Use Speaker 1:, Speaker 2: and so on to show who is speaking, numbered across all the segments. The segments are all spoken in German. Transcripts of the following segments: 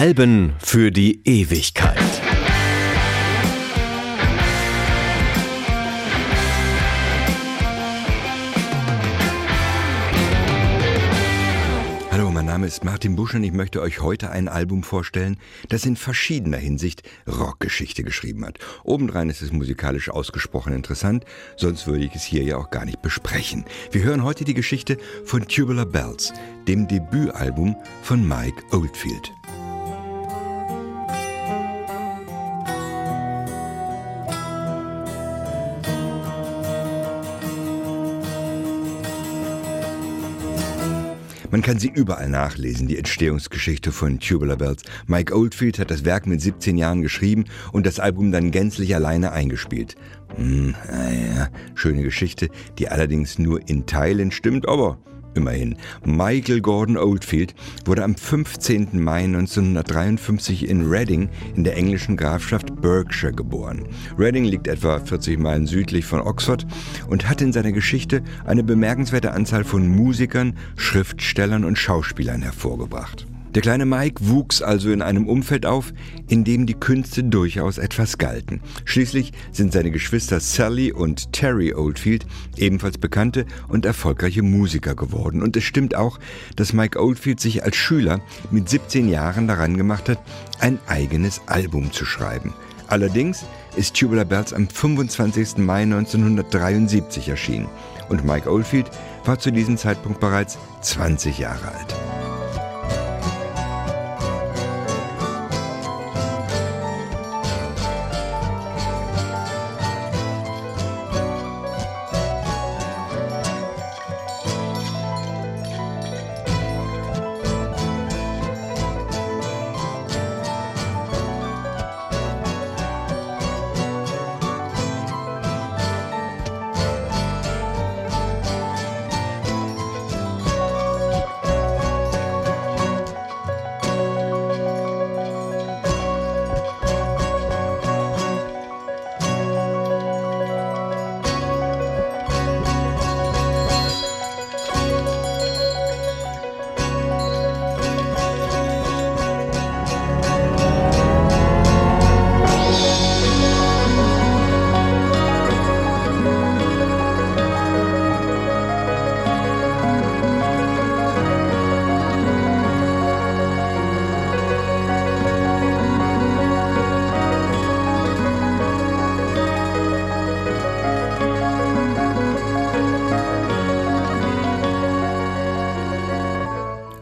Speaker 1: Alben für die Ewigkeit.
Speaker 2: Hallo, mein Name ist Martin Busch und ich möchte euch heute ein Album vorstellen, das in verschiedener Hinsicht Rockgeschichte geschrieben hat. Obendrein ist es musikalisch ausgesprochen interessant, sonst würde ich es hier ja auch gar nicht besprechen. Wir hören heute die Geschichte von Tubular Bells, dem Debütalbum von Mike Oldfield. Man kann sie überall nachlesen, die Entstehungsgeschichte von Tubular Bells. Mike Oldfield hat das Werk mit 17 Jahren geschrieben und das Album dann gänzlich alleine eingespielt. Hm, naja, schöne Geschichte, die allerdings nur in Teilen stimmt, aber Immerhin. Michael Gordon Oldfield wurde am 15. Mai 1953 in Reading in der englischen Grafschaft Berkshire geboren. Reading liegt etwa 40 Meilen südlich von Oxford und hat in seiner Geschichte eine bemerkenswerte Anzahl von Musikern, Schriftstellern und Schauspielern hervorgebracht. Der kleine Mike wuchs also in einem Umfeld auf, in dem die Künste durchaus etwas galten. Schließlich sind seine Geschwister Sally und Terry Oldfield ebenfalls bekannte und erfolgreiche Musiker geworden. Und es stimmt auch, dass Mike Oldfield sich als Schüler mit 17 Jahren daran gemacht hat, ein eigenes Album zu schreiben. Allerdings ist Tubular Bells am 25. Mai 1973 erschienen und Mike Oldfield war zu diesem Zeitpunkt bereits 20 Jahre alt.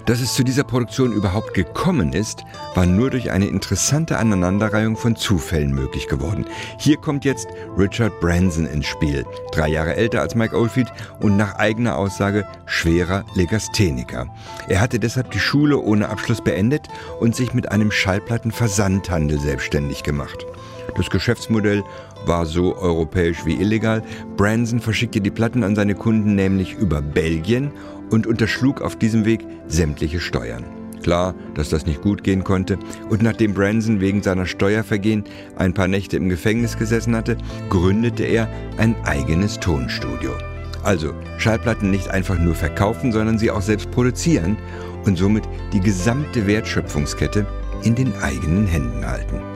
Speaker 2: Dass es zu dieser Produktion überhaupt gekommen ist, war nur durch eine interessante Aneinanderreihung von Zufällen möglich geworden. Hier kommt jetzt Richard Branson ins Spiel, drei Jahre älter als Mike Oldfield und nach eigener Aussage schwerer Legastheniker. Er hatte deshalb die Schule ohne Abschluss beendet und sich mit einem Schallplattenversandhandel selbstständig gemacht. Das Geschäftsmodell war so europäisch wie illegal. Branson verschickte die Platten an seine Kunden nämlich über Belgien und unterschlug auf diesem Weg sämtliche Steuern. Klar, dass das nicht gut gehen konnte, und nachdem Branson wegen seiner Steuervergehen ein paar Nächte im Gefängnis gesessen hatte, gründete er ein eigenes Tonstudio. Also Schallplatten nicht einfach nur verkaufen, sondern sie auch selbst produzieren und somit die gesamte Wertschöpfungskette in den eigenen Händen halten.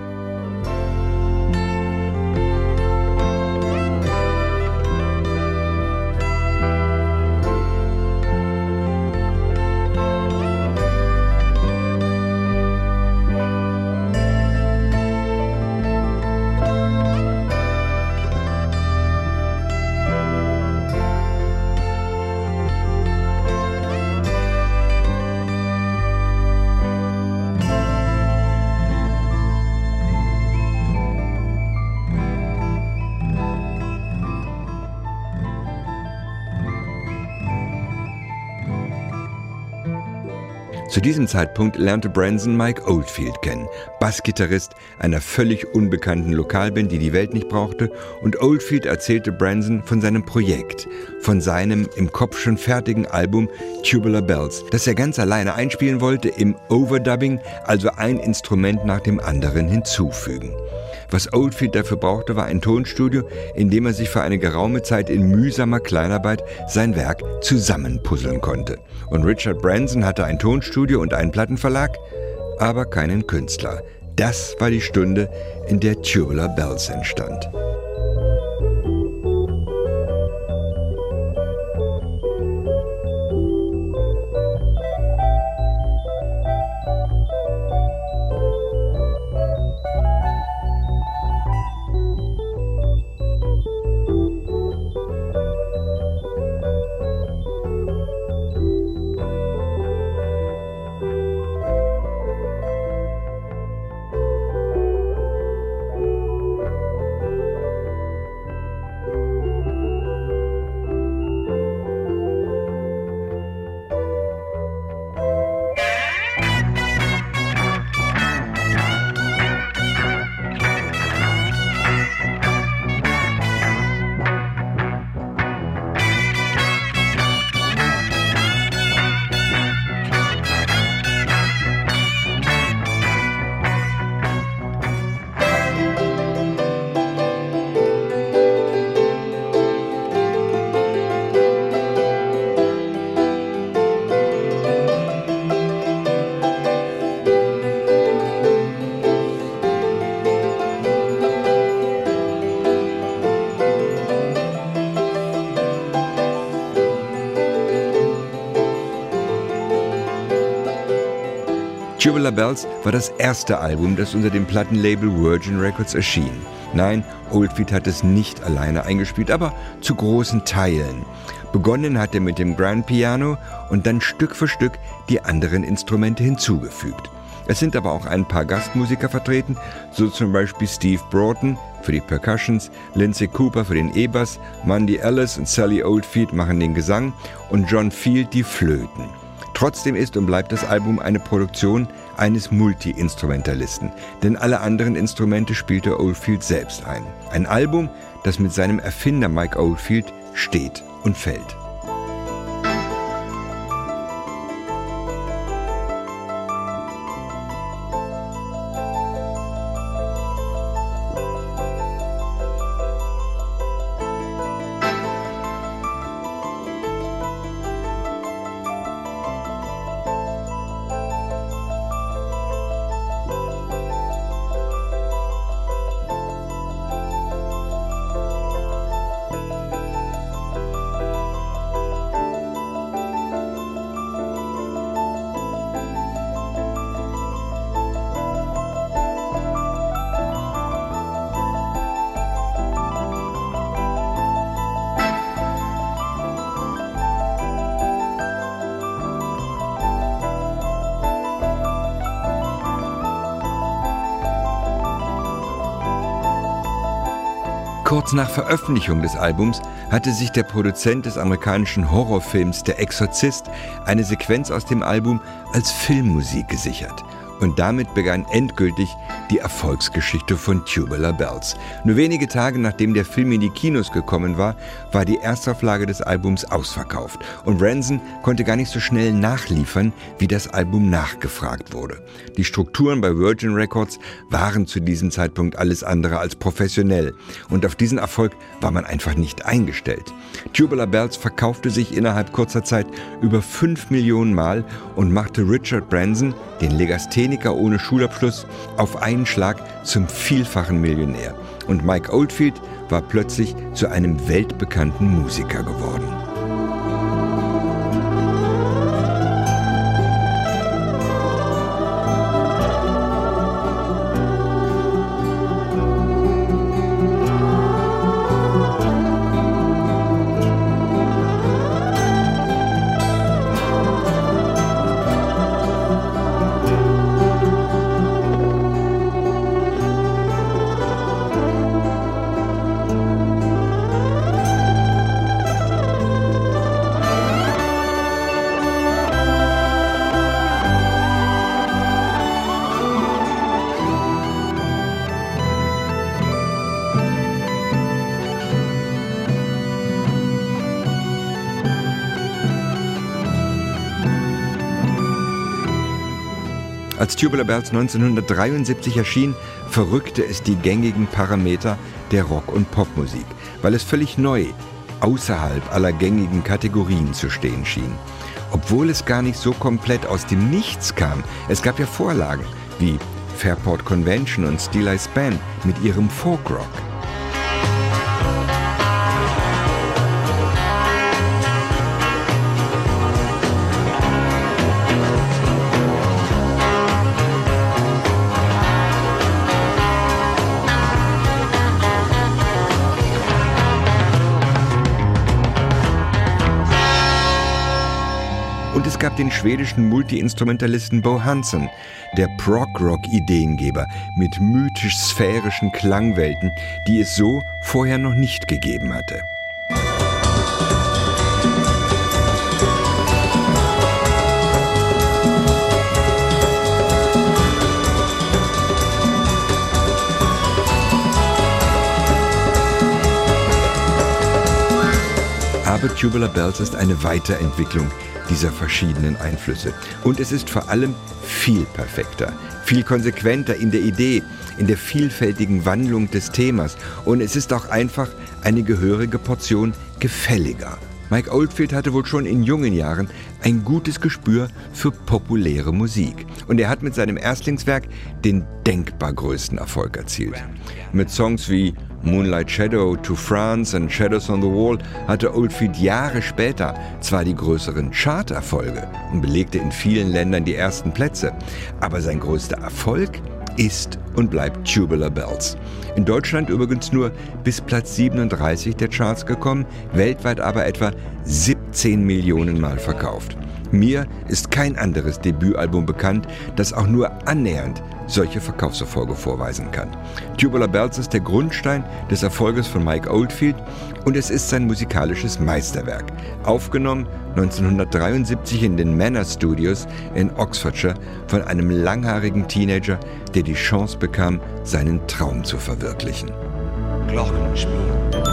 Speaker 2: Zu diesem Zeitpunkt lernte Branson Mike Oldfield kennen, Bassgitarrist einer völlig unbekannten Lokalband, die die Welt nicht brauchte, und Oldfield erzählte Branson von seinem Projekt, von seinem im Kopf schon fertigen Album Tubular Bells, das er ganz alleine einspielen wollte, im Overdubbing, also ein Instrument nach dem anderen hinzufügen. Was Oldfield dafür brauchte, war ein Tonstudio, in dem er sich für eine geraume Zeit in mühsamer Kleinarbeit sein Werk zusammenpuzzeln konnte. Und Richard Branson hatte ein Tonstudio und einen Plattenverlag, aber keinen Künstler. Das war die Stunde, in der Tubular Bells entstand. Tubular Bells war das erste Album, das unter dem Plattenlabel Virgin Records erschien. Nein, Oldfield hat es nicht alleine eingespielt, aber zu großen Teilen. Begonnen hat er mit dem Grand Piano und dann Stück für Stück die anderen Instrumente hinzugefügt. Es sind aber auch ein paar Gastmusiker vertreten, so zum Beispiel Steve Broughton für die Percussions, Lindsay Cooper für den E-Bass, Mandy Ellis und Sally Oldfield machen den Gesang und John Field die Flöten. Trotzdem ist und bleibt das Album eine Produktion eines Multi-Instrumentalisten, denn alle anderen Instrumente spielte Oldfield selbst ein. Ein Album, das mit seinem Erfinder Mike Oldfield steht und fällt. Kurz nach Veröffentlichung des Albums hatte sich der Produzent des amerikanischen Horrorfilms Der Exorzist eine Sequenz aus dem Album als Filmmusik gesichert. Und damit begann endgültig die Erfolgsgeschichte von Tubular Bells. Nur wenige Tage nachdem der Film in die Kinos gekommen war, war die Erstauflage des Albums ausverkauft und Ranson konnte gar nicht so schnell nachliefern, wie das Album nachgefragt wurde. Die Strukturen bei Virgin Records waren zu diesem Zeitpunkt alles andere als professionell und auf diesen Erfolg war man einfach nicht eingestellt. Tubular Bells verkaufte sich innerhalb kurzer Zeit über 5 Millionen Mal und machte Richard Branson, den Legastheniker ohne Schulabschluss, auf einen einen Schlag zum vielfachen Millionär. Und Mike Oldfield war plötzlich zu einem weltbekannten Musiker geworden. Als Tubular Bells 1973 erschien, verrückte es die gängigen Parameter der Rock- und Popmusik, weil es völlig neu, außerhalb aller gängigen Kategorien zu stehen schien. Obwohl es gar nicht so komplett aus dem Nichts kam. Es gab ja Vorlagen wie Fairport Convention und Steel Ice Band mit ihrem Folkrock. Gab den schwedischen Multiinstrumentalisten Bo Hansen, der Prog-Rock-Ideengeber mit mythisch-sphärischen Klangwelten, die es so vorher noch nicht gegeben hatte. Aber Tubular Bells ist eine Weiterentwicklung dieser verschiedenen Einflüsse. Und es ist vor allem viel perfekter, viel konsequenter in der Idee, in der vielfältigen Wandlung des Themas. Und es ist auch einfach eine gehörige Portion gefälliger. Mike Oldfield hatte wohl schon in jungen Jahren ein gutes Gespür für populäre Musik. Und er hat mit seinem Erstlingswerk den denkbar größten Erfolg erzielt. Mit Songs wie Moonlight Shadow to France and Shadows on the Wall hatte Oldfield Jahre später zwar die größeren Charterfolge und belegte in vielen Ländern die ersten Plätze, aber sein größter Erfolg ist und bleibt Tubular Bells. In Deutschland übrigens nur bis Platz 37 der Charts gekommen, weltweit aber etwa 17 Millionen Mal verkauft. Mir ist kein anderes Debütalbum bekannt, das auch nur annähernd solche Verkaufserfolge vorweisen kann. Tubular Bells ist der Grundstein des Erfolges von Mike Oldfield und es ist sein musikalisches Meisterwerk. Aufgenommen 1973 in den Manor Studios in Oxfordshire von einem langhaarigen Teenager, der die Chance bekam, seinen Traum zu verwirklichen. Glockenspiel.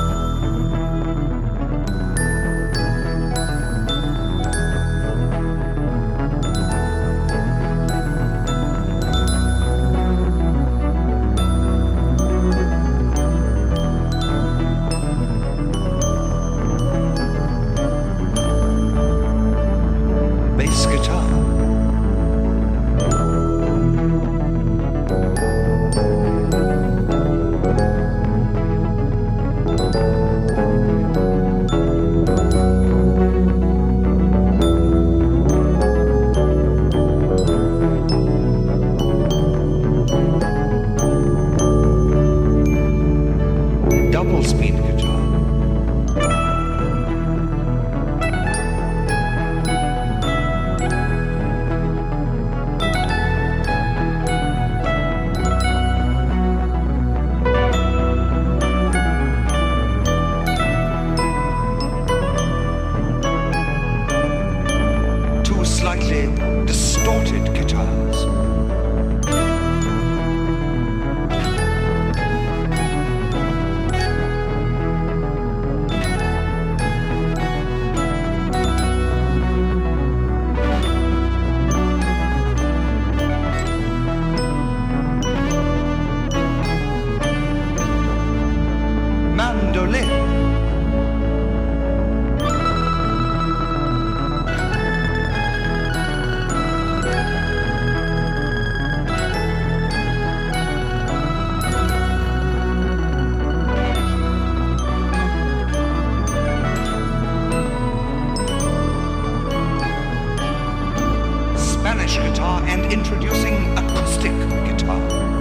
Speaker 3: Spanish guitar and introducing acoustic guitar.